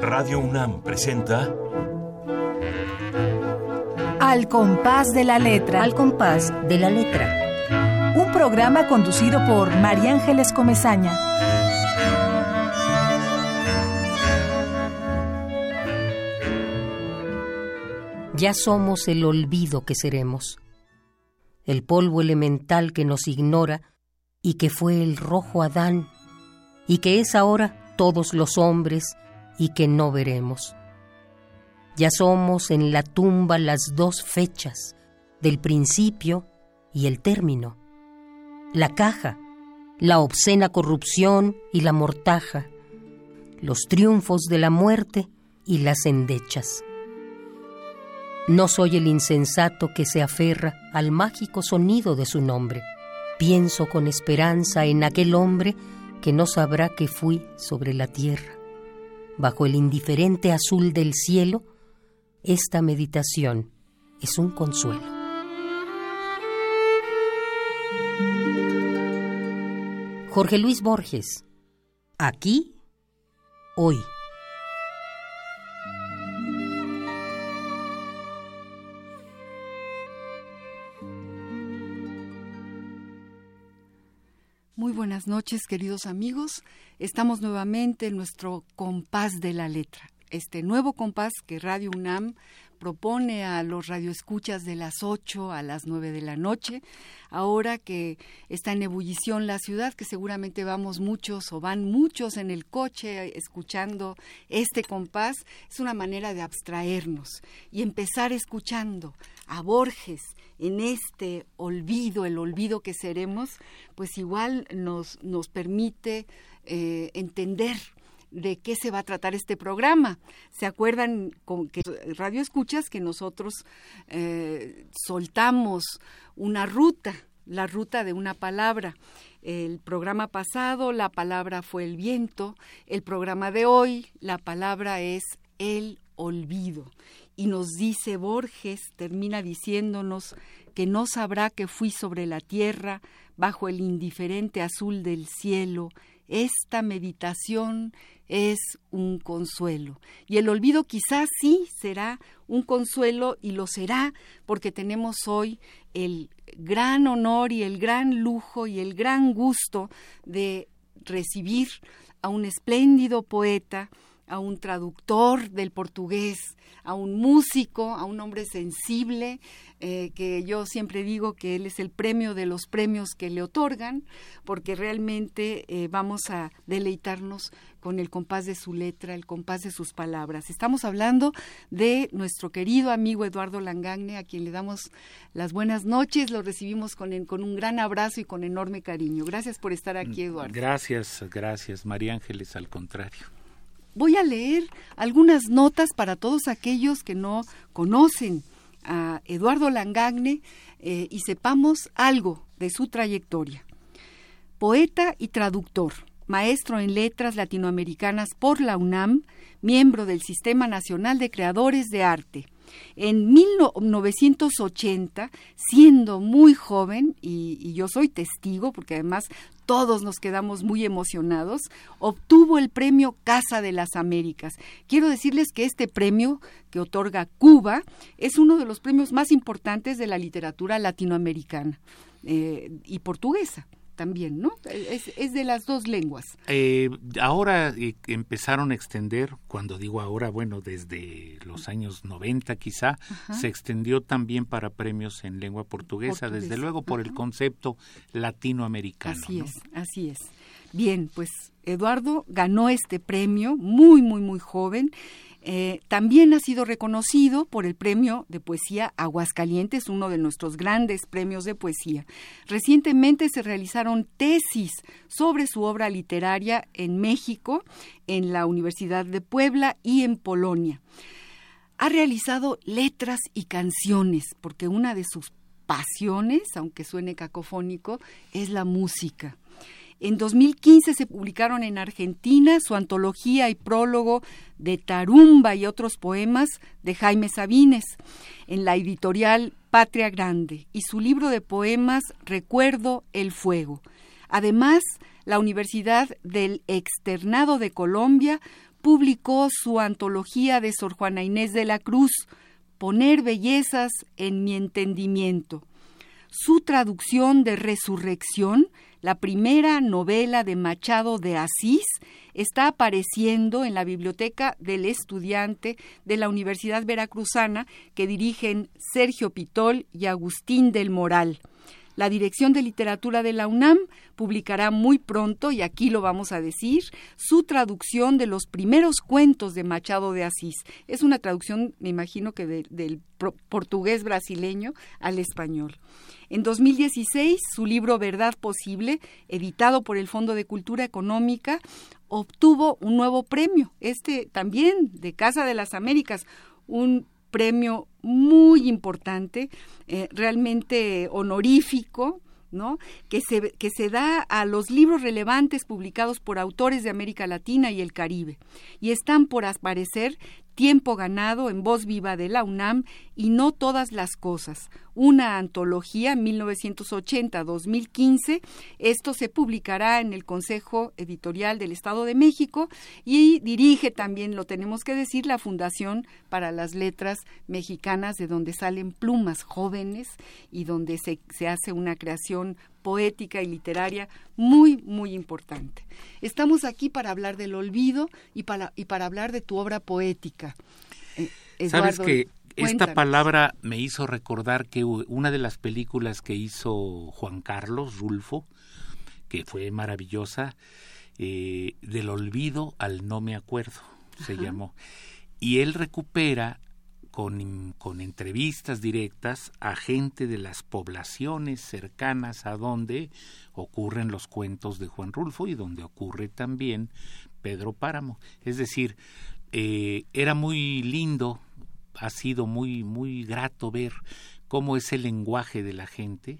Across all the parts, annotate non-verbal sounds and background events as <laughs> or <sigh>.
Radio UNAM presenta Al compás de la letra. Al compás de la letra. Un programa conducido por María Ángeles Comezaña. Ya somos el olvido que seremos, el polvo elemental que nos ignora y que fue el rojo Adán y que es ahora todos los hombres y que no veremos. Ya somos en la tumba las dos fechas del principio y el término, la caja, la obscena corrupción y la mortaja, los triunfos de la muerte y las endechas. No soy el insensato que se aferra al mágico sonido de su nombre. Pienso con esperanza en aquel hombre que no sabrá que fui sobre la tierra. Bajo el indiferente azul del cielo, esta meditación es un consuelo. Jorge Luis Borges, aquí, hoy. Muy buenas noches, queridos amigos. Estamos nuevamente en nuestro compás de la letra, este nuevo compás que Radio UNAM propone a los radioescuchas de las 8 a las 9 de la noche, ahora que está en ebullición la ciudad, que seguramente vamos muchos o van muchos en el coche escuchando este compás, es una manera de abstraernos y empezar escuchando a Borges en este olvido, el olvido que seremos, pues igual nos, nos permite eh, entender de qué se va a tratar este programa. ¿Se acuerdan con que Radio Escuchas que nosotros eh, soltamos una ruta, la ruta de una palabra? El programa pasado la palabra fue el viento, el programa de hoy la palabra es el olvido. Y nos dice Borges, termina diciéndonos que no sabrá que fui sobre la tierra, bajo el indiferente azul del cielo, esta meditación es un consuelo. Y el olvido quizás sí será un consuelo y lo será porque tenemos hoy el gran honor y el gran lujo y el gran gusto de recibir a un espléndido poeta, a un traductor del portugués, a un músico, a un hombre sensible, eh, que yo siempre digo que él es el premio de los premios que le otorgan, porque realmente eh, vamos a deleitarnos con el compás de su letra, el compás de sus palabras. Estamos hablando de nuestro querido amigo Eduardo Langagne, a quien le damos las buenas noches, lo recibimos con, con un gran abrazo y con enorme cariño. Gracias por estar aquí, Eduardo. Gracias, gracias, María Ángeles, al contrario. Voy a leer algunas notas para todos aquellos que no conocen a Eduardo Langagne eh, y sepamos algo de su trayectoria. Poeta y traductor, maestro en letras latinoamericanas por la UNAM, miembro del Sistema Nacional de Creadores de Arte. En 1980, siendo muy joven, y, y, yo soy testigo, porque además todos nos quedamos muy emocionados, obtuvo el premio Casa de las Américas. Quiero decirles que este premio que otorga Cuba es uno de los premios más importantes de la literatura latinoamericana eh, y portuguesa también, ¿no? Es, de las dos lenguas. Eh, ahora eh, empezaron a extender, cuando digo ahora, bueno, desde los años 90 quizá, se extendió también para premios en lengua portuguesa, desde luego por el concepto latinoamericano. Así es, así es. Bien, pues Eduardo ganó este premio muy, muy, muy joven eh, también ha sido reconocido por el Premio de Poesía Aguascalientes, uno de nuestros grandes premios de poesía. Recientemente se realizaron tesis sobre su obra literaria en México, en la Universidad de Puebla y en Polonia. Ha realizado letras y canciones, porque una de sus pasiones, aunque suene cacofónico, es la música. En 2015 se publicaron en Argentina su antología y prólogo de Tarumba y otros poemas de Jaime Sabines en la editorial Patria Grande y su libro de poemas Recuerdo el Fuego. Además, la Universidad del Externado de Colombia publicó su antología de Sor Juana Inés de la Cruz, Poner bellezas en mi entendimiento. Su traducción de Resurrección, la primera novela de Machado de Asís, está apareciendo en la biblioteca del estudiante de la Universidad Veracruzana que dirigen Sergio Pitol y Agustín del Moral. La Dirección de Literatura de la UNAM publicará muy pronto, y aquí lo vamos a decir, su traducción de los primeros cuentos de Machado de Asís. Es una traducción, me imagino que del portugués brasileño al español. En 2016, su libro Verdad Posible, editado por el Fondo de Cultura Económica, obtuvo un nuevo premio, este también de Casa de las Américas, un premio muy importante, eh, realmente honorífico, ¿no? Que se, que se da a los libros relevantes publicados por autores de América Latina y el Caribe. Y están por aparecer Tiempo ganado en voz viva de la UNAM y No todas las cosas, una antología 1980-2015. Esto se publicará en el Consejo Editorial del Estado de México y dirige también, lo tenemos que decir, la Fundación para las Letras Mexicanas, de donde salen plumas jóvenes y donde se, se hace una creación poética y literaria muy, muy importante. Estamos aquí para hablar del olvido y para, y para hablar de tu obra poética. Eh, Sabes que esta palabra me hizo recordar que una de las películas que hizo Juan Carlos Rulfo, que fue maravillosa, eh, del olvido al no me acuerdo, se llamó. Y él recupera con, con, entrevistas directas a gente de las poblaciones cercanas a donde ocurren los cuentos de Juan Rulfo y donde ocurre también Pedro Páramo. Es decir, eh, era muy lindo, ha sido muy, muy grato ver cómo es el lenguaje de la gente.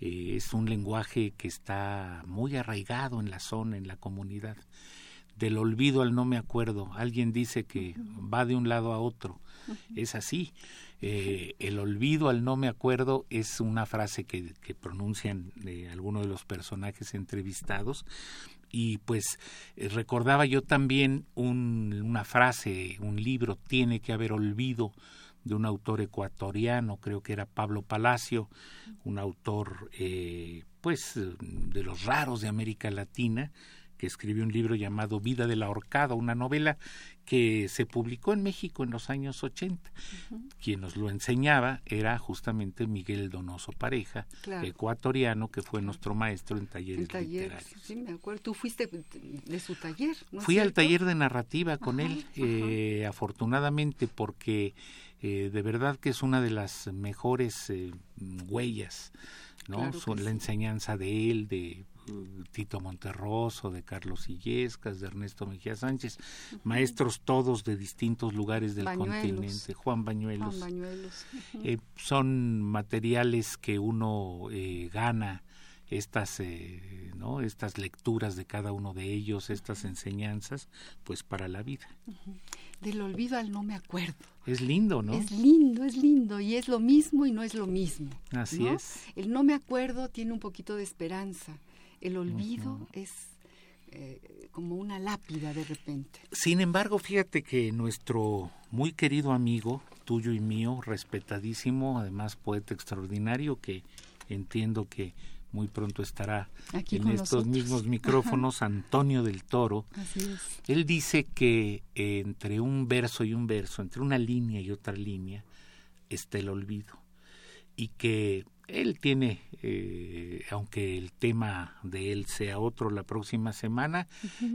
Eh, es un lenguaje que está muy arraigado en la zona, en la comunidad. Del olvido al no me acuerdo. Alguien dice que va de un lado a otro es así. Eh, el olvido al no me acuerdo es una frase que, pronuncian eh, algunos de los personajes entrevistados y pues eh, recordaba yo también un, una frase, un libro, tiene que haber olvido de un autor ecuatoriano, creo que era Pablo Palacio, un autor pues de los raros de América Latina, que escribió un libro llamado Vida de la Ahorcada, una novela que se publicó en México en los años 80. Quien nos lo enseñaba era justamente Miguel Donoso Pareja, ecuatoriano, que fue nuestro maestro en talleres literarios. Sí, me acuerdo. Tú fuiste de su taller, Fui al taller de narrativa con él, eh, afortunadamente, porque eh, de verdad que es una de las mejores eh, huellas, ¿no? la enseñanza de él, de Tito Monterroso, de Carlos Illescas, de Ernesto Mejía Sánchez, maestros todos de distintos lugares del continente, Juan Bañuelos. Eh, son materiales que uno eh, gana estas eh, no estas lecturas de cada uno de ellos estas enseñanzas pues para la vida. Del olvido al no me acuerdo. Es lindo no es lindo es lindo y es lo mismo y no es lo mismo así es. El no me acuerdo tiene un poquito de esperanza el olvido es eh, como una lápida de repente. Sin embargo, fíjate que nuestro muy querido amigo, tuyo y mío, respetadísimo, además poeta extraordinario, que entiendo que muy pronto estará en estos mismos micrófonos, Antonio del Toro. Él dice que entre un verso y un verso, entre una línea y otra línea, está el olvido. Y que él tiene, eh, aunque el tema de él sea otro la próxima semana,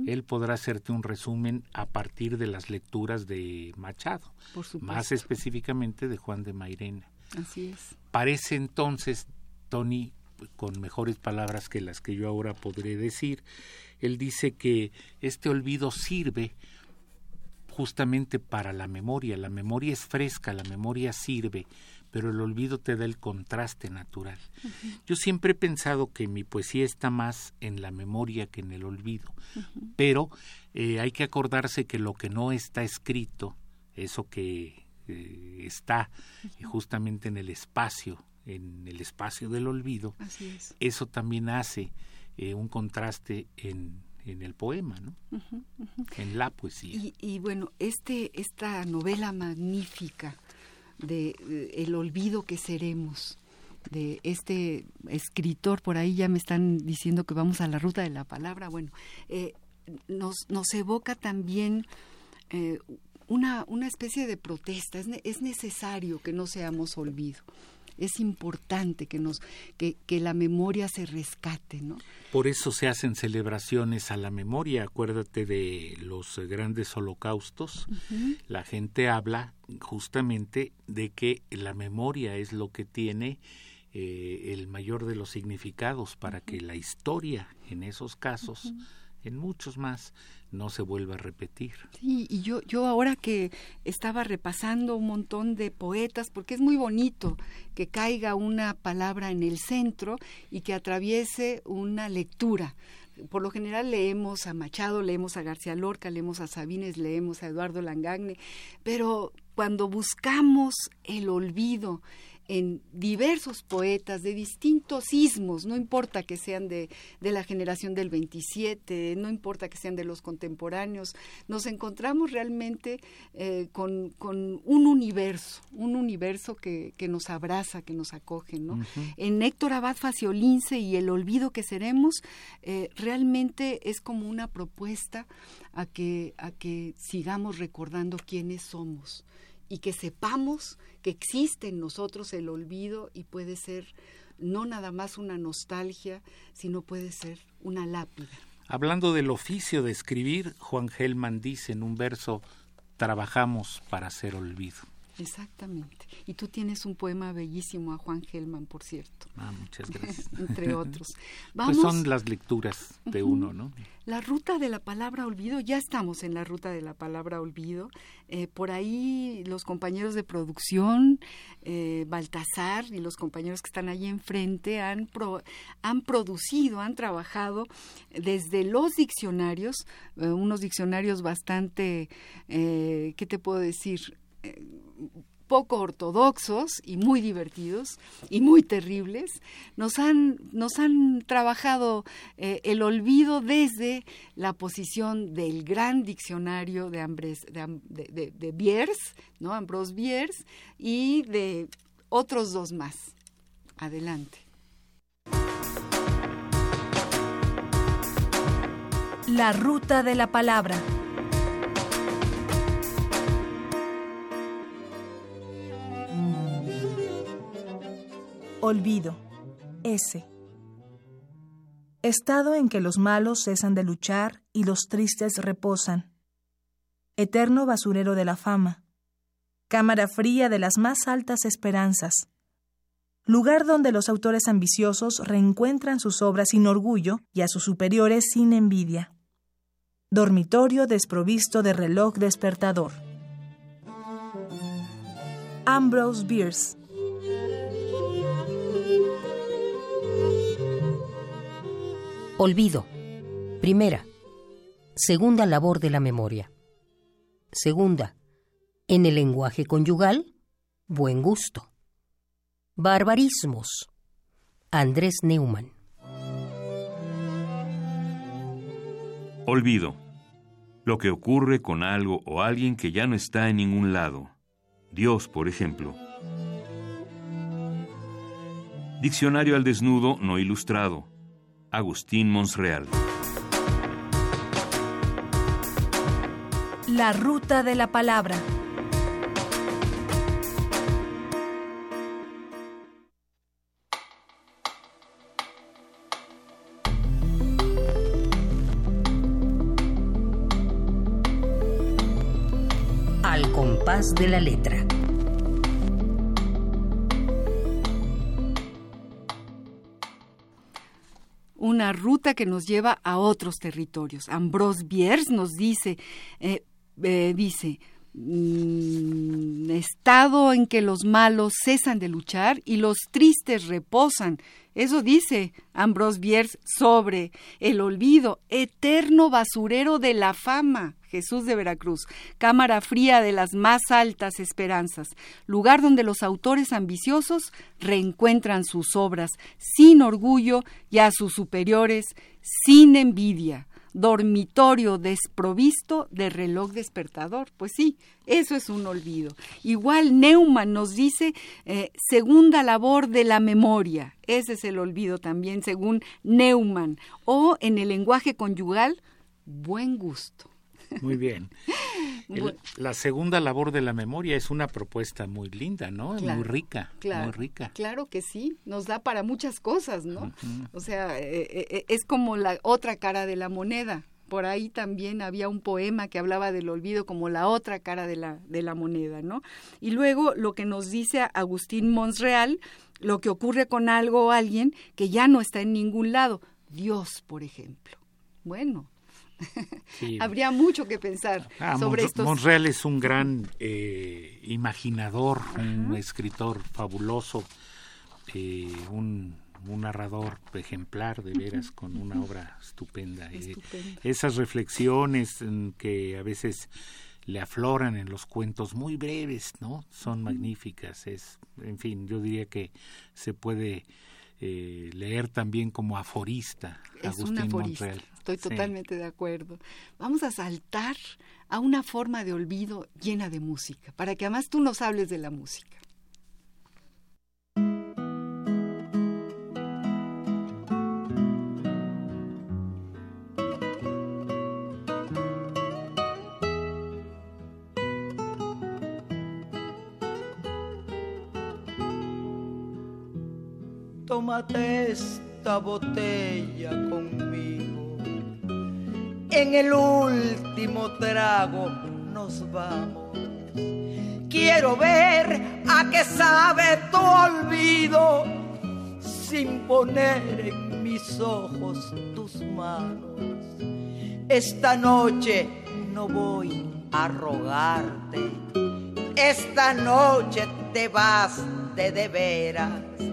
él podrá hacerte un resumen a partir de las lecturas de Machado, más específicamente de Juan de Mairena. Así es. Parece entonces, Tony, con mejores palabras que las que yo ahora podré decir, él dice que este olvido sirve justamente para la memoria. La memoria es fresca, la memoria sirve pero el olvido te da el contraste natural. Yo siempre he pensado que mi poesía está más en la memoria que en el olvido, pero eh, hay que acordarse que lo que no está escrito, eso que eh, está justamente en el espacio, en el espacio del olvido, eso también hace eh, un contraste en, en el poema, ¿no? En la poesía. Y, bueno, este, esta novela magnífica de, El olvido que seremos, de este escritor, por ahí ya me están diciendo que vamos a la ruta de la palabra, bueno, eh, nos, nos evoca también eh, una, una especie de protesta, es, es necesario que no seamos olvido es importante que nos que, que, la memoria se rescate no por eso se hacen celebraciones a la memoria. Acuérdate de los grandes holocaustos. La gente habla justamente de que la memoria es lo que tiene eh, el mayor de los significados para que la historia en esos casos en muchos más no se vuelva a repetir. Sí, y yo, yo ahora que estaba repasando un montón de poetas, porque es muy bonito que caiga una palabra en el centro y que atraviese una lectura. Por lo general leemos a Machado, leemos a García Lorca, leemos a Sabines, leemos a Eduardo Langagne, pero cuando buscamos el olvido, en diversos poetas de distintos ismos, no importa que sean de, de, la generación del 27, no importa que sean de los contemporáneos, nos encontramos realmente eh, con, con, un universo, un universo que, que, nos abraza, que nos acoge. ¿no? En Héctor Abad Faciolince y El olvido que seremos, eh, realmente es como una propuesta a que, a que sigamos recordando quiénes somos y que sepamos que existe en nosotros el olvido y puede ser no nada más una nostalgia, sino puede ser una lápida. Hablando del oficio de escribir, Juan Gelman dice en un verso, trabajamos para hacer olvido. Exactamente. Y tú tienes un poema bellísimo a Juan Gelman, por cierto. Ah, muchas gracias. <laughs> Entre otros. <laughs> Pues son las lecturas de uno, ¿no? La ruta de la palabra olvido, ya estamos en la ruta de la palabra olvido. Eh, por ahí los compañeros de producción, eh, Baltasar y los compañeros que están ahí enfrente han, han producido, han trabajado desde los diccionarios, eh, unos diccionarios bastante, ¿qué te puedo decir? Poco ortodoxos y muy divertidos y muy terribles, nos han, nos han trabajado eh, el olvido desde la posición del gran diccionario de, Ambres, de, Biers, ¿no? Ambrose Biers, y de otros dos más. Adelante. La ruta de la palabra. Olvido. S. Estado en que los malos cesan de luchar y los tristes reposan. Eterno basurero de la fama. Cámara fría de las más altas esperanzas. Lugar donde los autores ambiciosos reencuentran sus obras sin orgullo y a sus superiores sin envidia. Dormitorio desprovisto de reloj despertador. Ambrose Bierce Olvido. Primera. Segunda labor de la memoria. Segunda. En el lenguaje conyugal, buen gusto. Barbarismos. Andrés Neumann. Olvido. Lo que ocurre con algo o alguien que ya no está en ningún lado. Dios, por ejemplo. Diccionario al desnudo no ilustrado. Agustín Monsreal. La ruta de la palabra. Al compás de la letra. Una ruta que nos lleva a otros territorios. Ambrose Bierce nos dice, eh, eh, dice, estado en que los malos cesan de luchar y los tristes reposan. Eso dice Ambrose Bierce sobre el olvido, eterno basurero de la fama. Jesús de Veracruz, cámara fría de las más altas esperanzas, lugar donde los autores ambiciosos reencuentran sus obras sin orgullo y a sus superiores sin envidia. Dormitorio desprovisto de reloj despertador. Pues sí, eso es un olvido. Igual Neumann nos dice eh, segunda labor de la memoria. Ese es el olvido también, según Neumann. O en el lenguaje conyugal, buen gusto. Muy bien. <laughs> la segunda labor de la memoria es una propuesta muy linda, ¿no? muy rica, claro, muy rica. Claro que sí, nos da para muchas cosas, ¿no? O sea, eh, eh, eh, es como la otra cara de la moneda. Por ahí también había un poema que hablaba del olvido como la otra cara de la, de la moneda, ¿no? Y luego lo que nos dice Agustín Monsreal, lo que ocurre con algo o alguien que ya no está en ningún lado. Dios, por ejemplo. Bueno, <laughs> Habría mucho que pensar ah, sobre esto. Monreal es un gran eh, imaginador, un escritor fabuloso, eh, un, narrador ejemplar, de veras, con una obra estupenda. Eh, esas reflexiones que a veces le afloran en los cuentos muy breves, ¿no? Son magníficas. Es, en fin, yo diría que se puede leer también como aforista Agustín Monreal. Estoy totalmente de acuerdo. Vamos a saltar a una forma de olvido llena de música, para que además tú nos hables de la música. Tómate esta botella conmigo en el último trago nos vamos. Quiero ver a qué sabe tu olvido sin poner en mis ojos tus manos. Esta noche no voy a rogarte, esta noche te vas de de veras.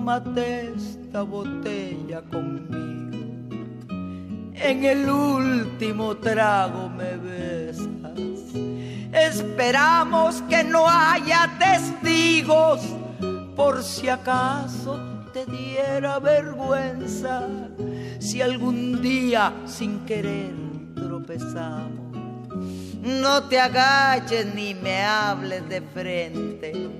tómate esta botella conmigo. En el último trago me besas. Esperamos que no haya testigos por si acaso te diera vergüenza si algún día sin querer tropezamos. No te agaches ni me hables de frente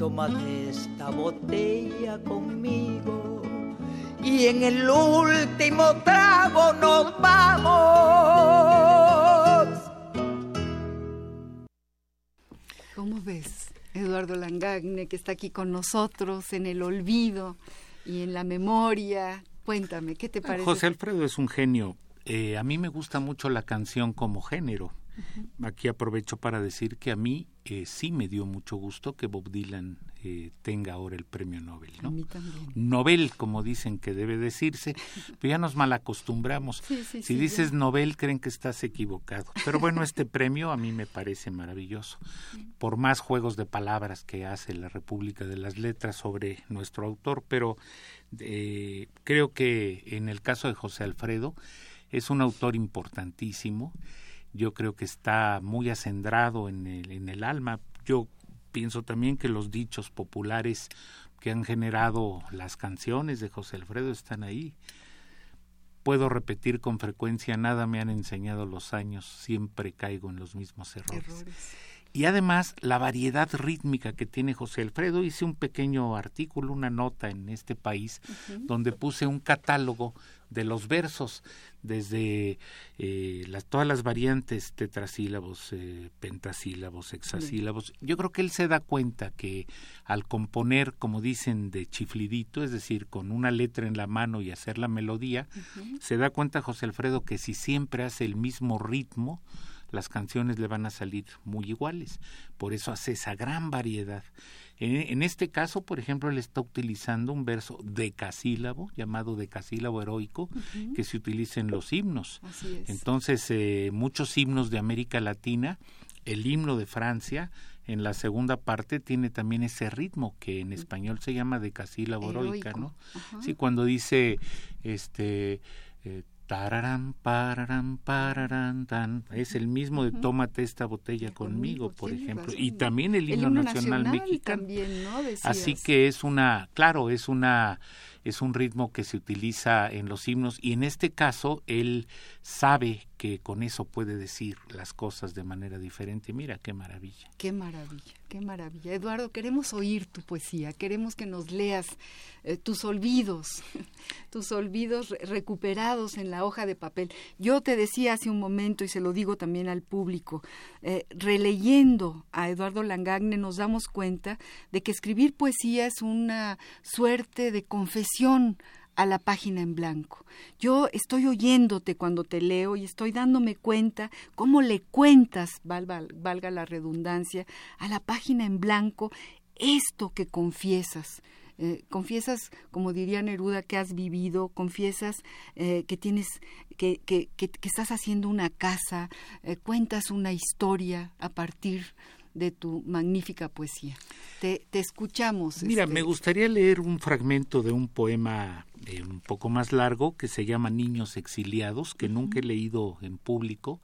tómate esta botella conmigo y en el último trago nos vamos. ¿Cómo ves, Eduardo Langagne, que está aquí con nosotros en el olvido y en la memoria? Cuéntame, ¿qué te parece? José Alfredo es un genio. Eh, a mí me gusta mucho la canción como género. Aquí aprovecho para decir que a mí eh, sí me dio mucho gusto que Bob Dylan eh, tenga ahora el premio Nobel. ¿no? Nobel, como dicen que debe decirse, pero ya nos malacostumbramos. si dices Nobel, creen que estás equivocado. Pero bueno, este premio a mí me parece maravilloso. Por más juegos de palabras que hace la República de las Letras sobre nuestro autor, pero eh, creo que en el caso de José Alfredo es un autor importantísimo yo creo que está muy acendrado en el, en el alma. Yo pienso también que los dichos populares que han generado las canciones de José Alfredo están ahí. puedo repetir con frecuencia, nada me han enseñado los años, siempre caigo en los mismos errores. Y además la variedad rítmica que tiene José Alfredo, hice un pequeño artículo, una nota en este país, donde puse un catálogo de los versos, desde eh, las, todas las variantes tetrasílabos, eh, pentasílabos, hexasílabos. Yo creo que él se da cuenta que al componer, como dicen, de chiflidito, es decir, con una letra en la mano y hacer la melodía, se da cuenta José Alfredo que si siempre hace el mismo ritmo, las canciones le van a salir muy iguales. Por eso hace esa gran variedad. En, este caso, por ejemplo, él está utilizando un verso decasílabo, llamado decasílabo heroico, que se utiliza en los himnos. Entonces, eh, muchos himnos de América Latina, el himno de Francia, en la segunda parte tiene también ese ritmo que en español se llama decasílabo heroica, ¿no? Sí, cuando dice este eh, Tararán, pararán, pararán, tan. Es el mismo de Tómate esta botella conmigo, por ejemplo. Y también el himno, nacional, mexicano. Así que es una, claro, es una es un ritmo que se utiliza en los himnos y en este caso él sabe que con eso puede decir las cosas de manera diferente. Mira qué maravilla. Qué maravilla, qué maravilla. Eduardo, queremos oír tu poesía, queremos que nos leas eh, tus olvidos, <laughs> tus olvidos recuperados en la hoja de papel. Yo te decía hace un momento y se lo digo también al público, eh, releyendo a Eduardo Langagne nos damos cuenta de que escribir poesía es una suerte de confesión a la página en blanco. Yo estoy oyéndote cuando te leo y estoy dándome cuenta cómo le cuentas, valga, valga la redundancia, a la página en blanco esto que confiesas. Eh, confiesas, como diría Neruda, que has vivido, confiesas eh, que tienes, que, que, que, estás haciendo una casa, eh, cuentas una historia a partir de tu magnífica poesía. Te, escuchamos. Mira, me este, gustaría leer un fragmento de un poema eh, un poco más largo que se llama Niños Exiliados, que nunca he leído en público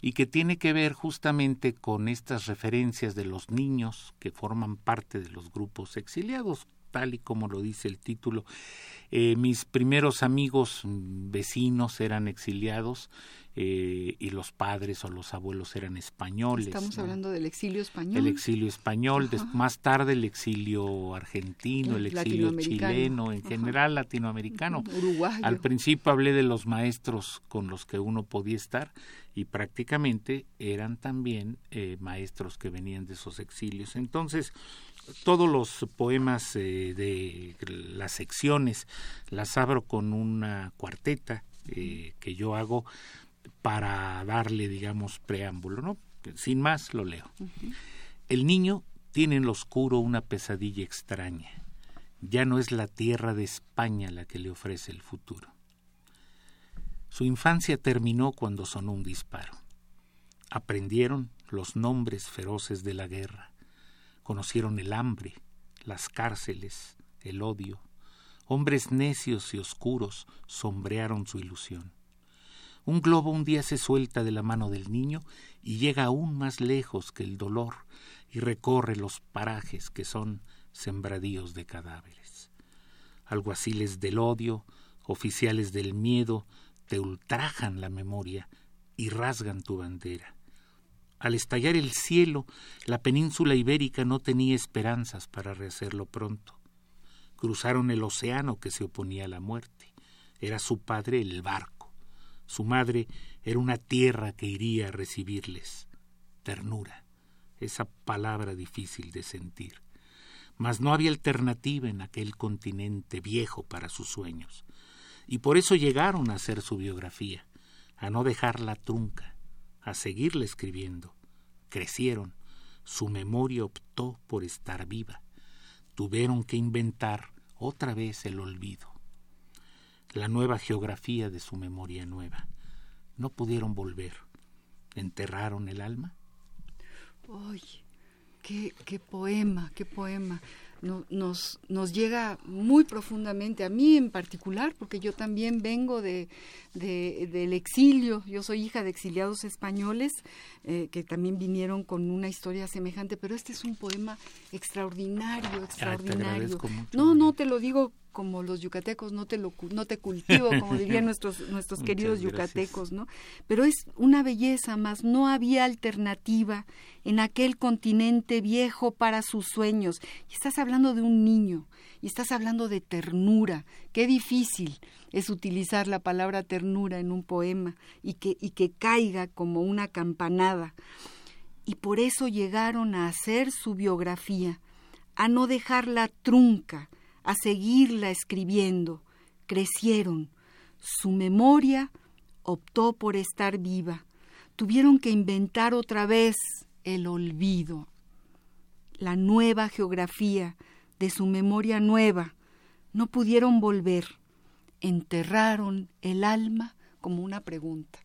y que tiene que ver justamente con estas referencias de los niños que forman parte de los grupos exiliados, tal y como lo dice el título. Eh, mis primeros amigos mm, vecinos eran exiliados eh, y los padres o los abuelos eran españoles. Estamos hablando del exilio español. El exilio español, más tarde el exilio argentino, el exilio chileno, en general latinoamericano. <laughs> Al principio hablé de los maestros con los que uno podía estar y prácticamente eran también eh, maestros que venían de esos exilios. Entonces, todos los poemas eh, de las secciones las abro con una cuarteta que yo hago para darle, digamos, preámbulo, ¿no? Sin más, lo leo. El niño tiene en lo oscuro una pesadilla extraña. Ya no es la tierra de España la que le ofrece el futuro. Su infancia terminó cuando sonó un disparo. Aprendieron los nombres feroces de la guerra. Conocieron el hambre, las cárceles, el odio. Hombres necios y oscuros sombrearon su ilusión. Un globo un día se suelta de la mano del niño y llega aún más lejos que el dolor y recorre los parajes que son sembradíos de cadáveres. Alguaciles del odio, oficiales del miedo, te ultrajan la memoria y rasgan tu bandera. Al estallar el cielo, la península ibérica no tenía esperanzas para rehacerlo pronto. Cruzaron el océano que se oponía a la muerte. Era su padre el barco su madre era una tierra que iría a recibirles. Ternura, esa palabra difícil de sentir. Mas no había alternativa en aquel continente viejo para sus sueños. Y por eso llegaron a hacer su biografía, a no dejarla trunca, a seguirla escribiendo. Crecieron, su memoria optó por estar viva. Tuvieron que inventar otra vez el olvido la nueva geografía de su memoria nueva. No pudieron volver. ¿Enterraron el alma? ¡Ay! Qué, qué poema, qué poema nos, nos llega muy profundamente, a mí en particular, porque yo también vengo de, del exilio, yo soy hija de exiliados españoles eh, que también vinieron con una historia semejante, pero este es un poema extraordinario, extraordinario. no, no, te lo digo como los yucatecos, no te, lo, no te cultivo, como <laughs> dirían nuestros, nuestros queridos yucatecos, ¿no? Pero es una belleza, más no había alternativa en aquel continente viejo para sus sueños. Y estás hablando de un niño, y estás hablando de ternura. Qué difícil es utilizar la palabra ternura en un poema y que, y que caiga como una campanada. Y por eso llegaron a hacer su biografía, a no dejarla trunca, a seguirla escribiendo. Crecieron. Su memoria optó por estar viva. Tuvieron que inventar otra vez el olvido, la nueva geografía de su memoria nueva. No pudieron volver. Enterraron el alma como una pregunta.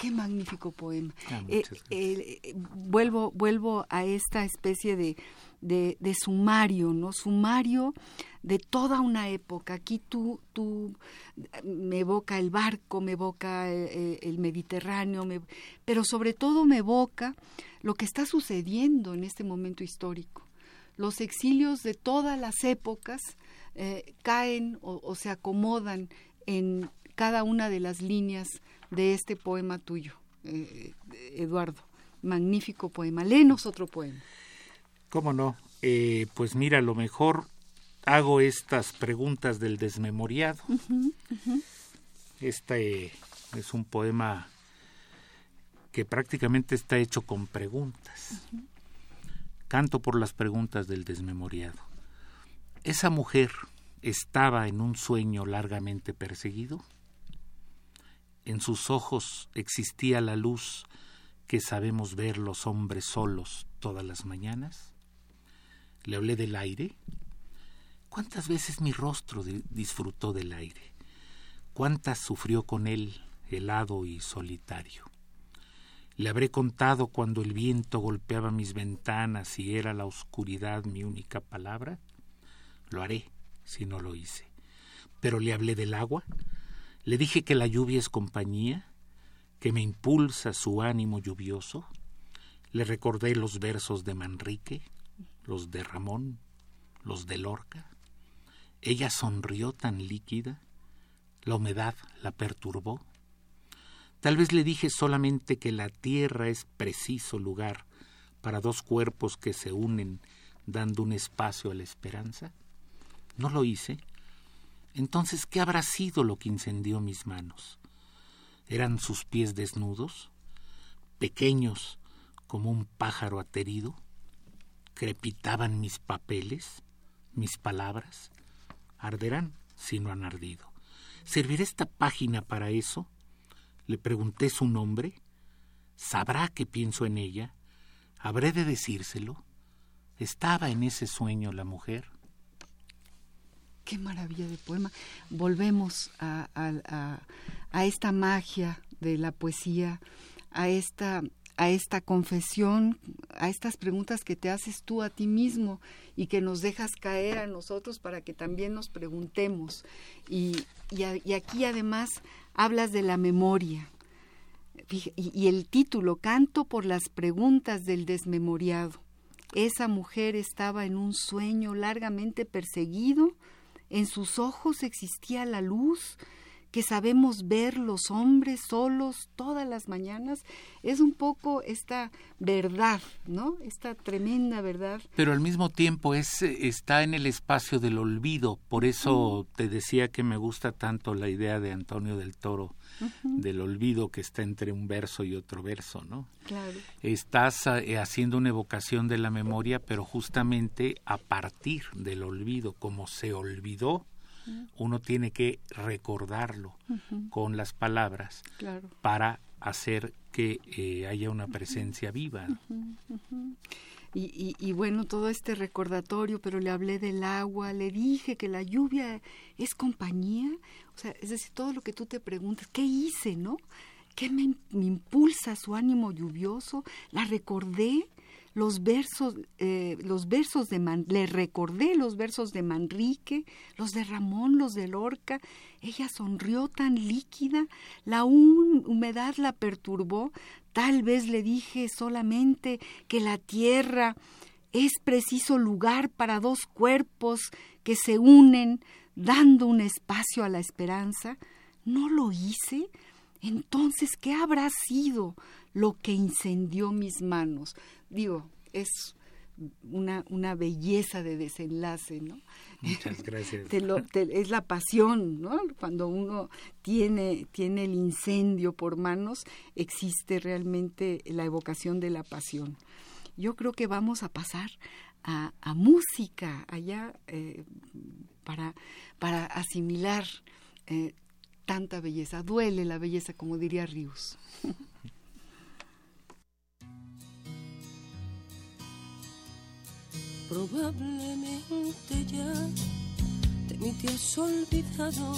Qué magnífico poema. Ah, Eh, eh, eh, vuelvo, vuelvo a esta especie de, de, sumario, ¿no? Sumario de toda una época. Aquí tú, tú me evoca el barco, me evoca el, el Mediterráneo, me- pero sobre todo me evoca lo que está sucediendo en este momento histórico. Los exilios de todas las épocas eh, caen o, se acomodan en cada una de las líneas de este poema tuyo, eh, Eduardo. Magnífico poema. Léenos otro poema. ¿Cómo no? Eh, pues mira, a lo mejor hago estas preguntas del desmemoriado. Este es un poema que prácticamente está hecho con preguntas. Canto por las preguntas del desmemoriado. ¿Esa mujer estaba en un sueño largamente perseguido? En sus ojos existía la luz que sabemos ver los hombres solos todas las mañanas? ¿Le hablé del aire? ¿Cuántas veces mi rostro di- disfrutó del aire? ¿Cuántas sufrió con él, helado y solitario? ¿Le habré contado cuando el viento golpeaba mis ventanas y era la oscuridad mi única palabra? Lo haré, si no lo hice. Pero le hablé del agua, le dije que la lluvia es compañía, que me impulsa su ánimo lluvioso. Le recordé los versos de Manrique, los de Ramón, los de Lorca. Ella sonrió tan líquida, la humedad la perturbó. Tal vez le dije solamente que la tierra es preciso lugar para dos cuerpos que se unen dando un espacio a la esperanza. No lo hice. Entonces, ¿qué habrá sido lo que incendió mis manos? ¿Eran sus pies desnudos, pequeños como un pájaro aterido? ¿Crepitaban mis papeles, mis palabras? Arderán si no han ardido. ¿Servirá esta página para eso? Le pregunté su nombre. ¿Sabrá que pienso en ella? ¿Habré de decírselo? ¿Estaba en ese sueño la mujer? Qué maravilla de poema. Volvemos a, a- esta magia de la poesía, a esta, a esta confesión, a estas preguntas que te haces tú a ti mismo y que nos dejas caer a nosotros para que también nos preguntemos. Y, y aquí además hablas de la memoria. Y el título, Canto por las preguntas del desmemoriado. Esa mujer estaba en un sueño largamente perseguido, en sus ojos existía la luz que sabemos ver los hombres solos todas las mañanas. Es un poco esta verdad, ¿no? Esta tremenda verdad. Pero al mismo tiempo es, eh, está en el espacio del olvido. Por eso te decía que me gusta tanto la idea de Antonio del Toro, del olvido que está entre un verso y otro verso, ¿no? Claro. Estás eh, haciendo una evocación de la memoria, pero justamente a partir del olvido, como se olvidó, uno tiene que recordarlo con las palabras Claro. para hacer que eh, haya una presencia viva. Y, y, y bueno, todo este recordatorio, pero le hablé del agua, le dije que la lluvia es compañía, o sea, es decir, todo lo que tú te preguntas, ¿qué hice, no? ¿Qué me, me impulsa su ánimo lluvioso? La recordé, los versos, eh, los versos de le recordé los versos de Manrique, los de Ramón, los de Lorca. Ella sonrió tan líquida, la hum- humedad la perturbó. Tal vez le dije solamente que la tierra es preciso lugar para dos cuerpos que se unen dando un espacio a la esperanza, no lo hice, entonces, ¿qué habrá sido lo que incendió mis manos? Digo, es una, una belleza de desenlace, ¿no? Muchas gracias. <laughs> es la pasión, ¿no? Cuando uno tiene, tiene el incendio por manos, existe realmente la evocación de la pasión. Yo creo que vamos a pasar a, música allá eh, para, para asimilar eh, tanta belleza. Duele la belleza, como diría Rius. <laughs> Probablemente ya de mí te olvidado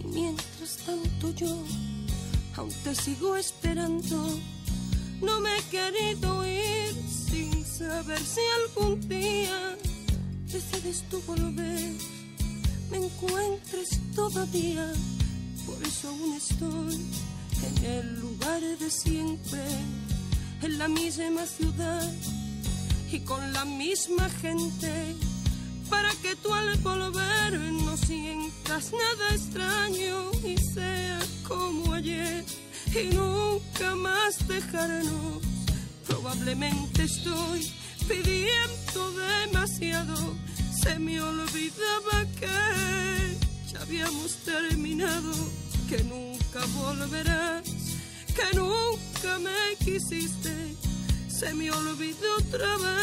y mientras tanto yo aún te sigo esperando. No me he querido ir sin saber si algún día decides tú volver, me encuentres todavía. Por eso aún estoy en el lugar de siempre, en la misma ciudad y con la misma gente para que tú al volver no sientas nada extraño y sea como ayer y nunca más dejarnos. Probablemente estoy pidiendo demasiado, se me olvidaba que ya habíamos terminado, que nunca volverás, que nunca me quisiste se me olvidó otra vez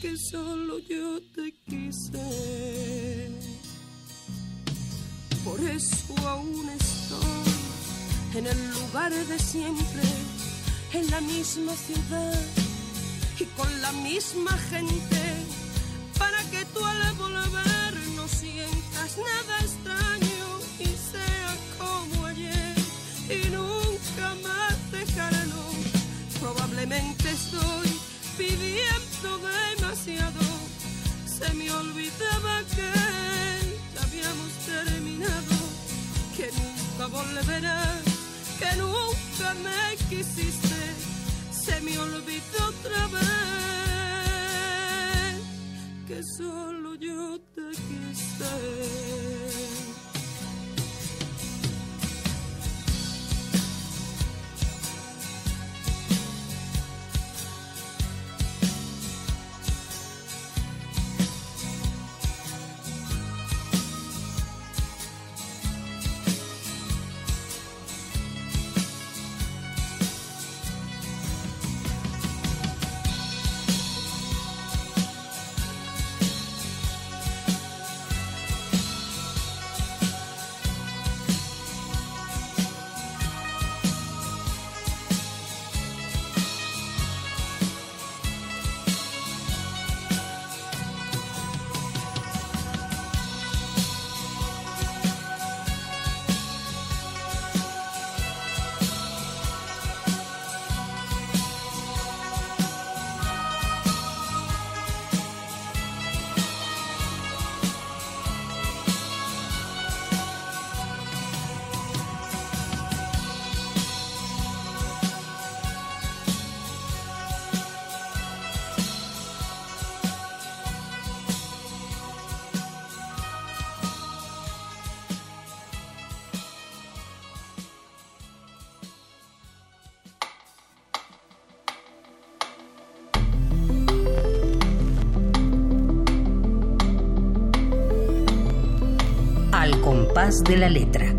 que solo yo te quise. Por eso aún estoy en el lugar de siempre, en la misma ciudad y con la misma gente, para que tú al volver no sientas nada extraño más Probablemente estoy pidiendo demasiado. Se me olvidaba que habíamos terminado, que nunca volverás, que nunca me quisiste. Se me olvidó otra vez que solo yo te quise. De la letra.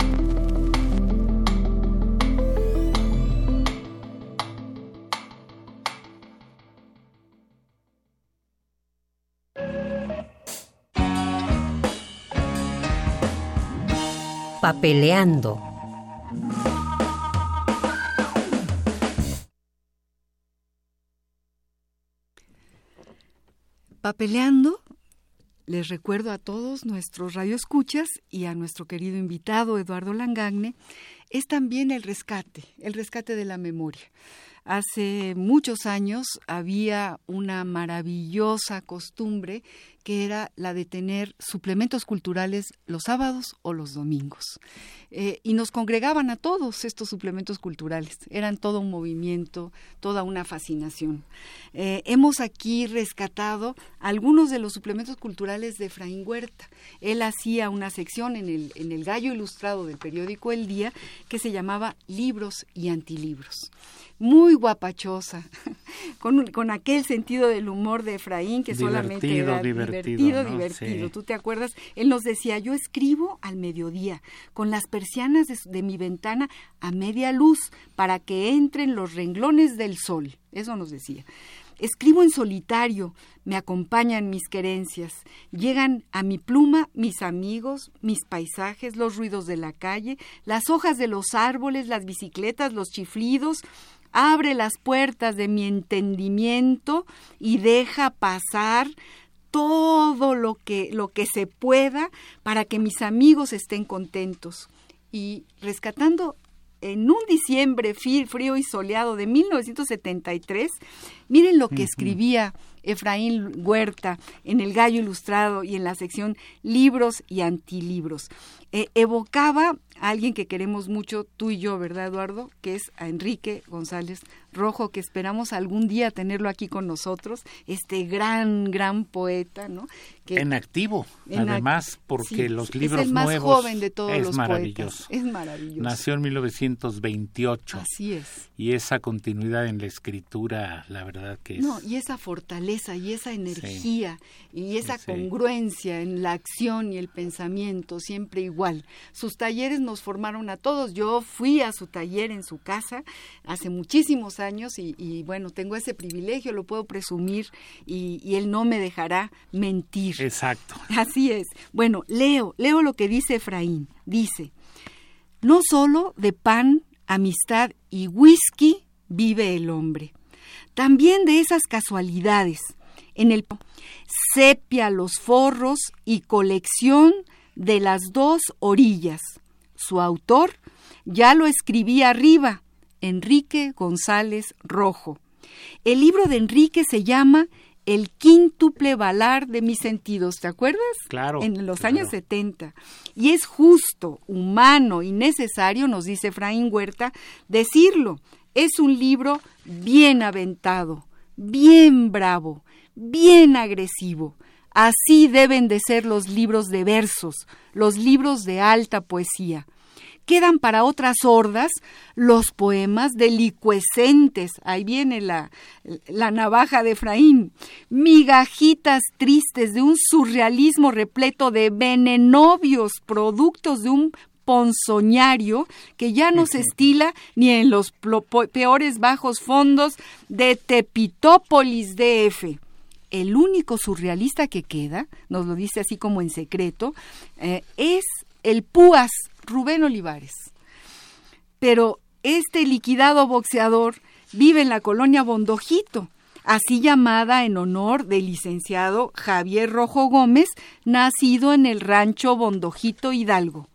Papeleando. Papeleando les recuerdo a todos nuestros radioescuchas y a nuestro querido invitado Eduardo Langagne, es también el rescate, el rescate de la memoria. Hace muchos años había una maravillosa costumbre que era la de tener suplementos culturales los sábados o los domingos. Eh, y nos congregaban a todos estos suplementos culturales. Eran todo un movimiento, toda una fascinación. Eh, hemos aquí rescatado algunos de los suplementos culturales de Efraín Huerta. Él hacía una sección en el, en el Gallo Ilustrado del periódico El Día que se llamaba Libros y Antilibros muy guapachosa, <laughs> con, con aquel sentido del humor de Efraín que solamente era divertido, divertido. ¿Tú te acuerdas? Él nos decía, yo escribo al mediodía, con las persianas de, mi ventana a media luz, para que entren los renglones del sol. Eso nos decía. Escribo en solitario, me acompañan mis querencias, llegan a mi pluma mis amigos, mis paisajes, los ruidos de la calle, las hojas de los árboles, las bicicletas, los chiflidos, abre las puertas de mi entendimiento y deja pasar todo lo que, lo que se pueda para que mis amigos estén contentos. Y rescatando en un diciembre frío y soleado de 1973, miren lo que escribía Efraín Huerta en El Gallo Ilustrado y en la sección Libros y Antilibros. Eh, evocaba a alguien que queremos mucho, tú y yo, ¿verdad, Eduardo? Que es a Enrique González Rojo, que esperamos algún día tenerlo aquí con nosotros, este gran, gran poeta, ¿no? en activo, además, porque los libros es el más nuevos joven de todos es los maravilloso. Es maravilloso. Nació en 1928. Así es. Y esa continuidad en la escritura, la verdad que es. No, y esa fortaleza y esa energía y esa congruencia en la acción y el pensamiento, siempre igual. Sus talleres nos formaron a todos. Yo fui a su taller en su casa hace muchísimos años y, bueno, tengo ese privilegio, lo puedo presumir y, y él no me dejará mentir. Exacto. <laughs> Así es. Bueno, leo, leo lo que dice Efraín. Dice, no solo de pan, amistad y whisky vive el hombre, también de esas casualidades. En el sepia los forros y colección de las dos orillas. Su autor ya lo escribía arriba, Enrique González Rojo. El libro de Enrique se llama El quíntuple balar de mis sentidos, ¿te acuerdas? Claro. En los años 70. Y es justo, humano y necesario, nos dice Efraín Huerta, decirlo. Es un libro bien aventado, bien bravo, bien agresivo. Así deben de ser los libros de versos, los libros de alta poesía. Quedan para otras hordas los poemas delicuescentes, ahí viene la, la navaja de Efraín, migajitas tristes de un surrealismo repleto de venenovios, productos de un ponzoñario que ya no se estila ni en los peores bajos fondos de Tepitópolis DF el único surrealista que queda, nos lo dice así como en secreto, eh, es el Púas Rubén Olivares. Pero este liquidado boxeador vive en la colonia Bondojito, así llamada en honor del licenciado Javier Rojo Gómez, nacido en el rancho Bondojito Hidalgo.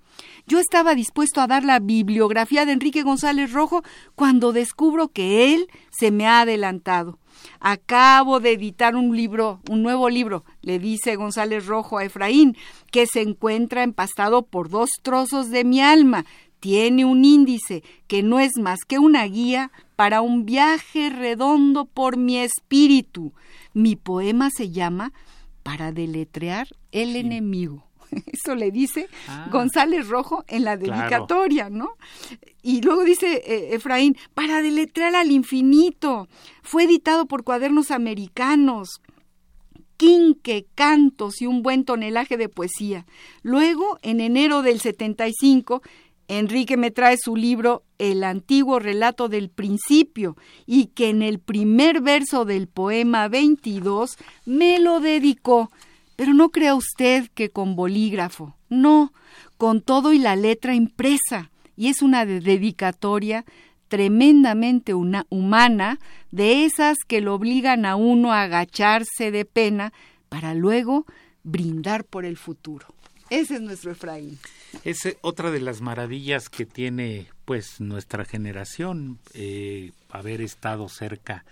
Yo estaba dispuesto a dar la bibliografía de Enrique González Rojo cuando descubro que él se me ha adelantado. Acabo de editar un libro, un nuevo libro, le dice González Rojo a Efraín, que se encuentra empastado por dos trozos de mi alma. Tiene un índice que no es más que una guía para un viaje redondo por mi espíritu. Mi poema se llama Para deletrear el enemigo. <laughs> Eso le dice ah. González Rojo en la dedicatoria, ¿no? Y luego dice eh, Efraín, para deletrear al infinito. Fue editado por cuadernos americanos. Quinque, cantos y un buen tonelaje de poesía. Luego, en enero del 75, Enrique me trae su libro El antiguo relato del principio y que en el primer verso del poema 22 me lo dedicó pero no crea usted que con bolígrafo, no, con todo y la letra impresa. Y es una dedicatoria tremendamente una, humana, de esas que lo obligan a uno a agacharse de pena para luego brindar por el futuro. Ese es nuestro Efraín. Es otra de las maravillas que tiene pues nuestra generación, eh, haber estado cerca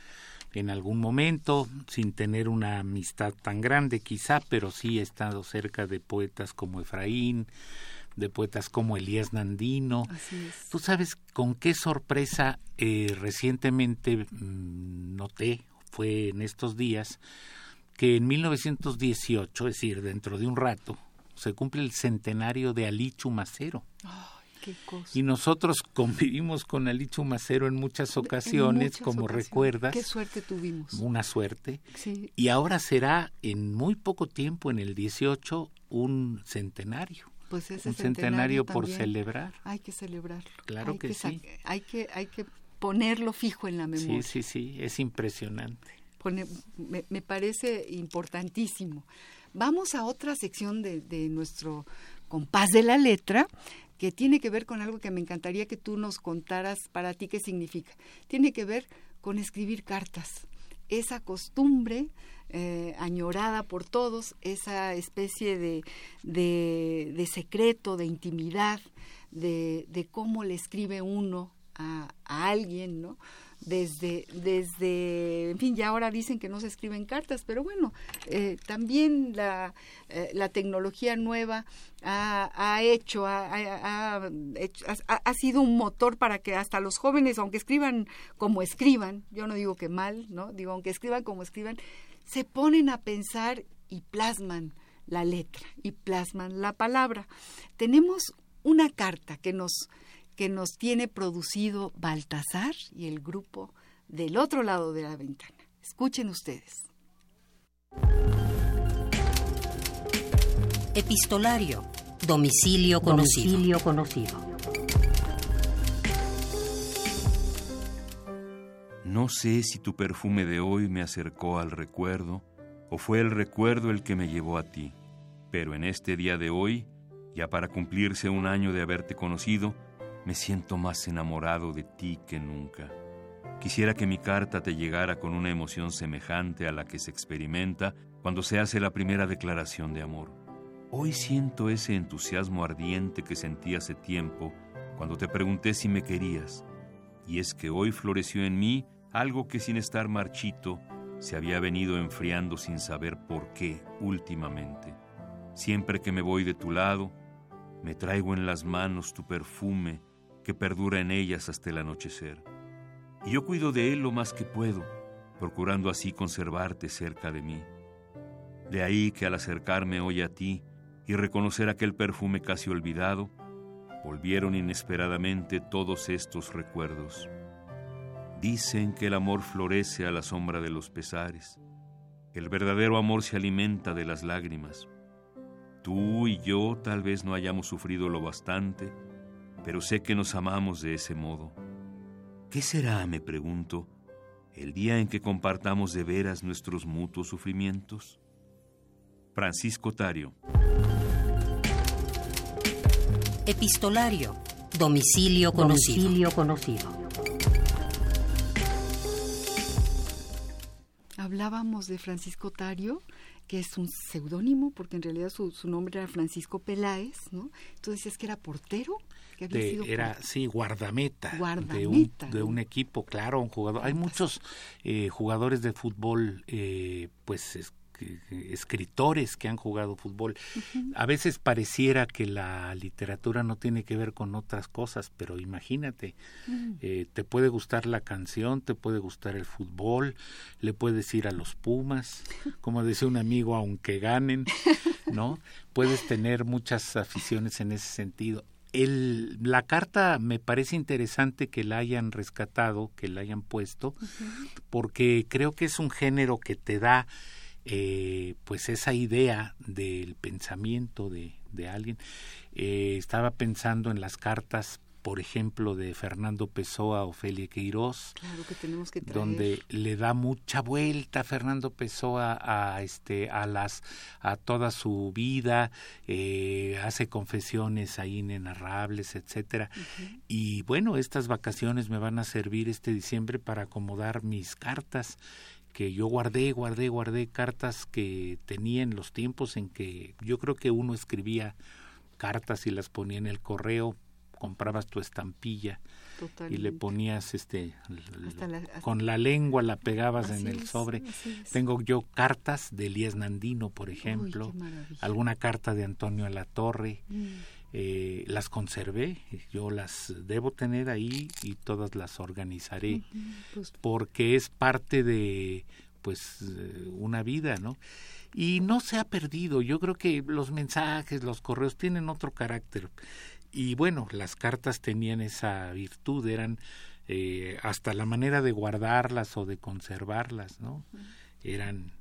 en algún momento, sin tener una amistad tan grande quizá, pero sí he estado cerca de poetas como Efraín, de poetas como Elías Nandino. Tú sabes con qué sorpresa eh, recientemente mm, noté, fue en estos días, que en 1918, es decir, dentro de un rato, se cumple el centenario de Alichu Macero. Y nosotros <laughs> convivimos con Alichu Macero en muchas ocasiones, como recuerdas. Qué suerte tuvimos. Una suerte. Y ahora será en muy poco tiempo, en el 18, un centenario. Pues ese un centenario, por celebrar. Hay que celebrarlo. Claro que, sí. Hay que, hay que ponerlo fijo en la memoria. Sí, sí, sí, es impresionante. me, me, parece importantísimo. Vamos a otra sección de, de nuestro compás de la letra que tiene que ver con algo que me encantaría que tú nos contaras para ti qué significa. Tiene que ver con escribir cartas. Esa costumbre eh, añorada por todos, esa especie de, de, secreto, de intimidad, de, de, cómo le escribe uno a, a alguien, ¿no? Desde, desde, en fin, ya ahora dicen que no se escriben cartas, pero bueno, eh, también la, eh, la, tecnología nueva ha, ha hecho, ha, ha, ha, sido un motor para que hasta los jóvenes, aunque escriban como escriban, yo no digo que mal, ¿no? Digo, aunque escriban como escriban, se ponen a pensar y plasman la letra y plasman la palabra. Tenemos una carta que nos que nos tiene producido Baltasar y el grupo del otro lado de la ventana. Escuchen ustedes. Epistolario. Domicilio conocido. Domicilio conocido. No sé si tu perfume de hoy me acercó al recuerdo o fue el recuerdo el que me llevó a ti, pero en este día de hoy, ya para cumplirse un año de haberte conocido, me siento más enamorado de ti que nunca. Quisiera que mi carta te llegara con una emoción semejante a la que se experimenta cuando se hace la primera declaración de amor. Hoy siento ese entusiasmo ardiente que sentí hace tiempo cuando te pregunté si me querías, y es que hoy floreció en mí algo que sin estar marchito se había venido enfriando sin saber por qué últimamente. Siempre que me voy de tu lado, me traigo en las manos tu perfume que perdura en ellas hasta el anochecer. Y yo cuido de él lo más que puedo, procurando así conservarte cerca de mí. De ahí que al acercarme hoy a ti y reconocer aquel perfume casi olvidado, volvieron inesperadamente todos estos recuerdos. Dicen que el amor florece a la sombra de los pesares, el verdadero amor se alimenta de las lágrimas. Tú y yo tal vez no hayamos sufrido lo bastante, pero sé que nos amamos de ese modo. ¿Qué será, me pregunto, el día en que compartamos de veras nuestros mutuos sufrimientos? Francisco Tario. Epistolario. Domicilio conocido. Domicilio conocido. Hablábamos de Francisco Tario que es un seudónimo, porque en realidad su, nombre era Francisco Peláez, ¿no? Entonces es que era portero. Que había sido era, sí, guardameta, De, un, equipo, claro, un jugador. Hay muchos eh, jugadores de fútbol, eh, pues escritores que han jugado fútbol. A veces pareciera que la literatura no tiene que ver con otras cosas, pero imagínate, eh, te puede gustar la canción, te puede gustar el fútbol, le puedes ir a los Pumas, como decía un amigo, aunque ganen, ¿no? Puedes tener muchas aficiones en ese sentido. El, la carta me parece interesante que la hayan rescatado, que la hayan puesto, porque creo que es un género que te da eh, pues esa idea del pensamiento de, de alguien. Eh, estaba pensando en las cartas, por ejemplo, de Fernando Pessoa a Ofelia Queiroz, donde le da mucha vuelta a Fernando Pessoa a este a las a toda su vida, eh, hace confesiones ahí inenarrables, etcétera. Y bueno, estas vacaciones me van a servir este diciembre para acomodar mis cartas que yo guardé, guardé, guardé cartas que tenía en los tiempos en que yo creo que uno escribía cartas y las ponía en el correo, comprabas tu estampilla y le ponías este con la lengua la pegabas en el sobre. Tengo yo cartas de Elías Nandino, por ejemplo, alguna carta de Antonio a la Torre. Mm. Eh, las conservé, yo las debo tener ahí y todas las organizaré pues porque es parte de pues eh, una vida, ¿no? Y no se ha perdido, yo creo que los mensajes, los correos tienen otro carácter y bueno, las cartas tenían esa virtud, eran eh, hasta la manera de guardarlas o de conservarlas, ¿no? Eran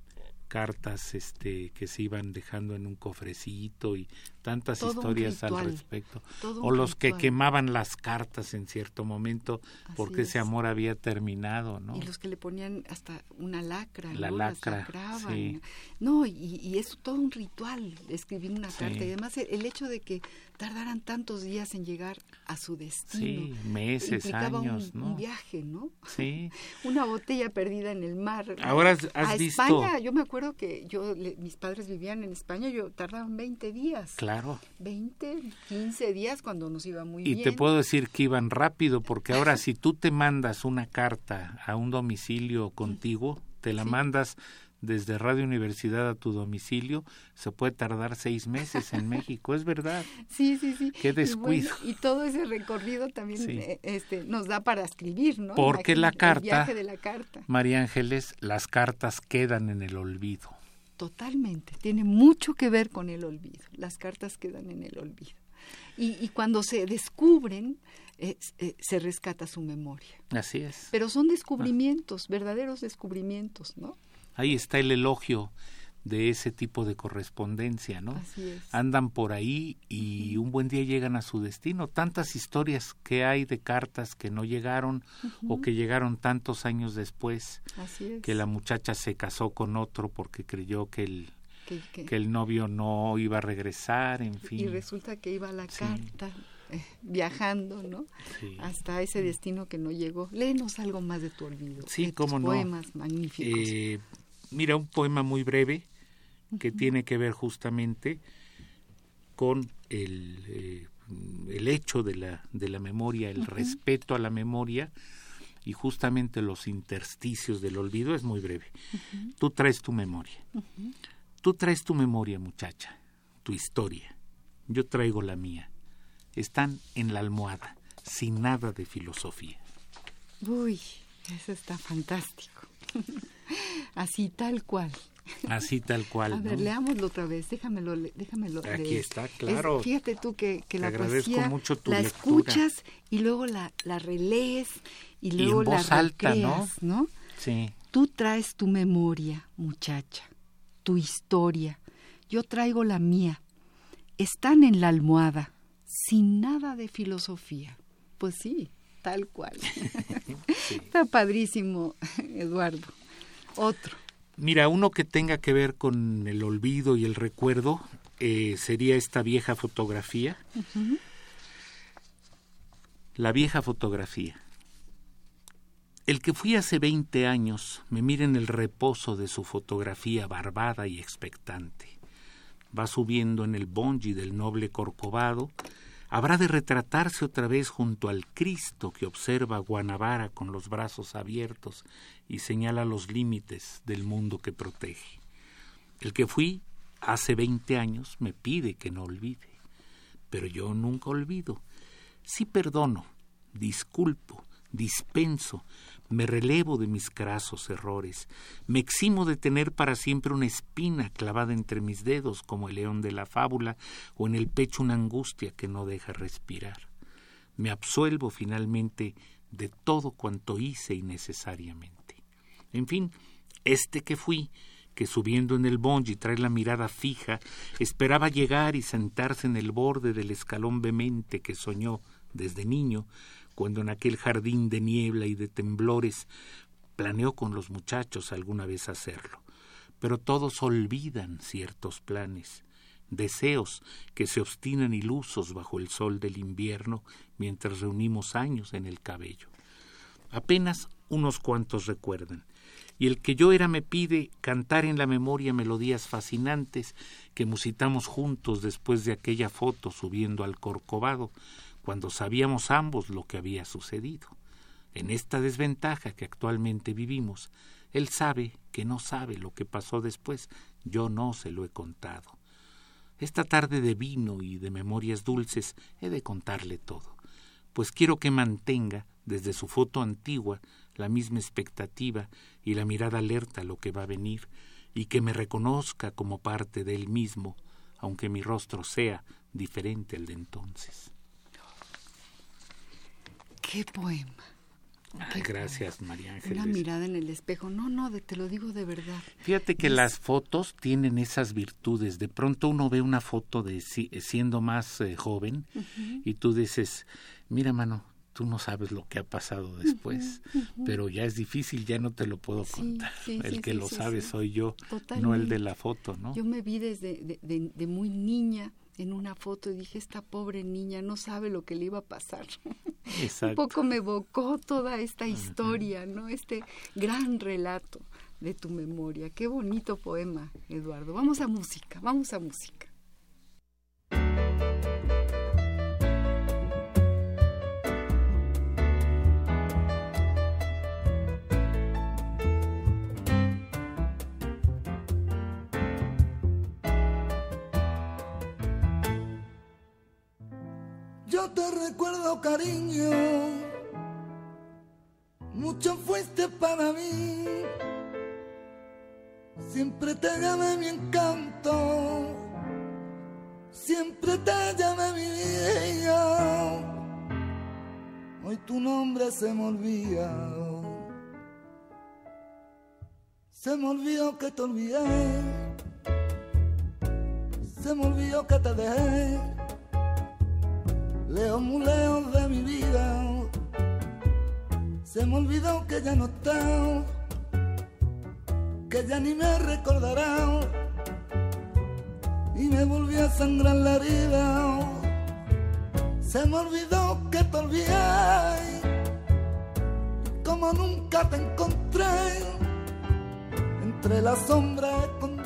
cartas este que se iban dejando en un cofrecito y tantas historias al respecto o los que quemaban las cartas en cierto momento porque ese amor había terminado no y los que le ponían hasta una lacra la lacra sí. no y, y, es todo un ritual escribir una carta y además el hecho de que tardaran tantos días en llegar a su destino. Sí, meses, años, un, ¿no? Un viaje, ¿no? Sí. <laughs> Una botella perdida en el mar. Ahora has, a visto... España, yo me acuerdo que yo mis padres vivían en España, yo tardaban 20 días. Claro. 20, 15 días cuando nos iba muy bien. Y te puedo decir que iban rápido, porque ahora si tú te mandas una carta a un domicilio contigo, te la mandas desde Radio Universidad a tu domicilio se puede tardar seis meses en <laughs> México, es verdad. Sí, sí, sí. Qué descuido. Y, todo ese recorrido también eh, este, nos da para escribir, ¿no? Porque la, carta, de la carta, María Ángeles, las cartas quedan en el olvido. Totalmente, tiene mucho que ver con el olvido. Las cartas quedan en el olvido. Y, cuando se descubren, eh, se rescata su memoria. Así es. Pero son descubrimientos, verdaderos descubrimientos, ¿no? ahí está el elogio de ese tipo de correspondencia, ¿no? Así es. Andan por ahí y un buen día llegan a su destino. Tantas historias que hay de cartas que no llegaron o que llegaron tantos años después. Así es. Que la muchacha se casó con otro porque creyó que el que, el novio no iba a regresar, en fin. Y resulta que iba la carta eh, viajando, ¿no? Hasta ese destino que no llegó. Léenos algo más de tu olvido. Sí, cómo no. Poemas magníficos. Eh, mira, un poema muy breve que tiene que ver justamente con el, eh, el hecho de la, de la memoria, el respeto a la memoria y justamente los intersticios del olvido es muy breve. Tú traes tu memoria. Tú traes tu memoria, muchacha, tu historia. Yo traigo la mía. Están en la almohada, sin nada de filosofía. Uy, eso está fantástico. <laughs> Así tal cual. Así tal cual. <laughs> A ver, leámoslo otra vez. Déjamelo, déjamelo. Aquí está, claro. fíjate tú que, que la agradezco mucho tu la escuchas y luego la, la relees y luego la alta, ¿no? ¿no? Sí. Tú traes tu memoria, muchacha, tu historia. Yo traigo la mía. Están en la almohada, sin nada de filosofía. Pues sí, tal cual. <laughs> <laughs> Está padrísimo, Eduardo. Otro. Mira, uno que tenga que ver con el olvido y el recuerdo eh, sería esta vieja fotografía. La vieja fotografía. El que fui hace veinte años me mira en el reposo de su fotografía barbada y expectante. Va subiendo en el bonji del noble Corcovado habrá de retratarse otra vez junto al Cristo que observa Guanabara con los brazos abiertos y señala los límites del mundo que protege. El que fui hace veinte años me pide que no olvide, pero yo nunca olvido. Sí perdono, disculpo, dispenso, me relevo de mis grasos errores, me eximo de tener para siempre una espina clavada entre mis dedos como el león de la fábula o en el pecho una angustia que no deja respirar. Me absuelvo finalmente de todo cuanto hice innecesariamente. En fin, este que fui, que subiendo en el bonji trae la mirada fija, esperaba llegar y sentarse en el borde del escalón vehemente que soñó desde niño, cuando en aquel jardín de niebla y de temblores planeó con los muchachos alguna vez hacerlo. Pero todos olvidan ciertos planes, deseos que se obstinan ilusos bajo el sol del invierno mientras reunimos años en el cabello. Apenas unos cuantos recuerdan y el que yo era me pide cantar en la memoria melodías fascinantes que musitamos juntos después de aquella foto subiendo al Corcovado, cuando sabíamos ambos lo que había sucedido. En esta desventaja que actualmente vivimos, él sabe que no sabe lo que pasó después, yo no se lo he contado. Esta tarde de vino y de memorias dulces he de contarle todo, pues quiero que mantenga, desde su foto antigua, la misma expectativa y la mirada alerta a lo que va a venir, y que me reconozca como parte de él mismo, aunque mi rostro sea diferente al de entonces. ¡Qué poema! gracias, María Ángeles. Una mirada en el espejo. No, no, te lo digo de verdad. Fíjate que las fotos tienen esas virtudes. De pronto uno ve una foto de siendo más eh, joven y tú dices, mira, mano, tú no sabes lo que ha pasado después, pero ya es difícil, ya no te lo puedo contar. el que lo sabe soy yo, no el de la foto, ¿no? Yo me vi desde de, muy niña en una foto y dije, esta pobre niña no sabe lo que le iba a pasar. <laughs> Un poco me evocó toda esta historia, ¿no? Este gran relato de tu memoria. Qué bonito poema, Eduardo. Vamos a música, vamos a música. Yo te recuerdo cariño, mucho fuiste para mí. Siempre te llamé mi encanto, siempre te llamé mi vida. Hoy tu nombre se me olvida. Se me olvidó que te olvidé. Se me olvidó que te dejé lejos de mi vida. Se me olvidó que ya no está, que ya ni me recordará. Y me volvió a sangrar la herida. Se me olvidó que te olvidé. Como nunca te encontré entre las sombras escondidas.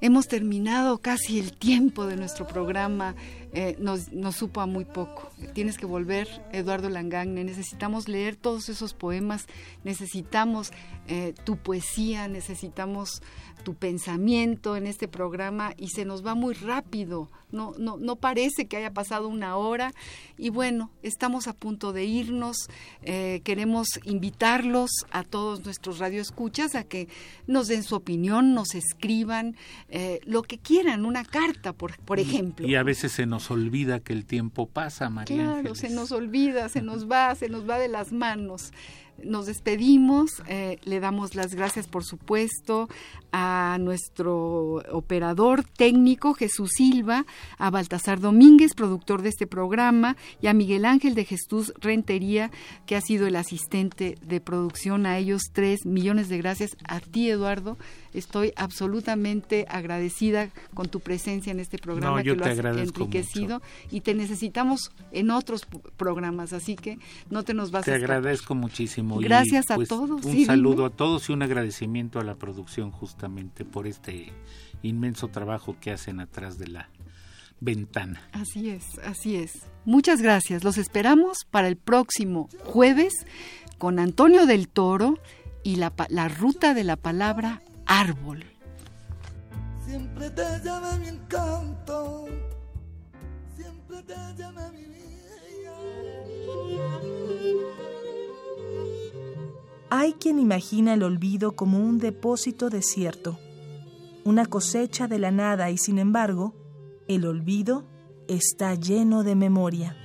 Hemos terminado casi el tiempo de nuestro programa, eh, nos, nos, supo a muy poco. Tienes que volver, Eduardo Langagne, necesitamos leer todos esos poemas, necesitamos eh, tu poesía, necesitamos tu pensamiento en este programa y se nos va muy rápido, no, no, no parece que haya pasado una hora y bueno, estamos a punto de irnos, eh, queremos invitarlos a todos nuestros radioescuchas a que nos den su opinión, nos escriban eh, lo que quieran, una carta, por, por ejemplo. Y a veces se nos olvida que el tiempo pasa, María. Claro, se nos olvida, se nos va, se nos va de las manos nos despedimos, eh, le damos las gracias por supuesto a nuestro operador técnico Jesús Silva, a Baltasar Domínguez, productor de este programa, y a Miguel Ángel de Jesús Rentería, que ha sido el asistente de producción. A ellos tres millones de gracias. A ti, Eduardo, estoy absolutamente agradecida con tu presencia en este programa que lo has enriquecido y te necesitamos en otros programas, así que no te nos vas te a Te agradezco muchísimo. Gracias a pues, todos. Un saludo a todos y un agradecimiento a la producción justamente por este inmenso trabajo que hacen atrás de la ventana. Así es, así es. Muchas gracias. Los esperamos para el próximo jueves con Antonio del Toro y la, la ruta de la palabra árbol. Siempre te llama mi encanto, siempre te llama mi vida. Hay quien imagina el olvido como un depósito desierto, una cosecha de la nada y sin embargo, el olvido está lleno de memoria.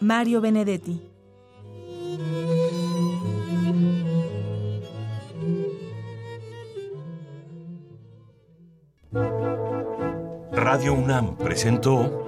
Mario Benedetti Radio UNAM presentó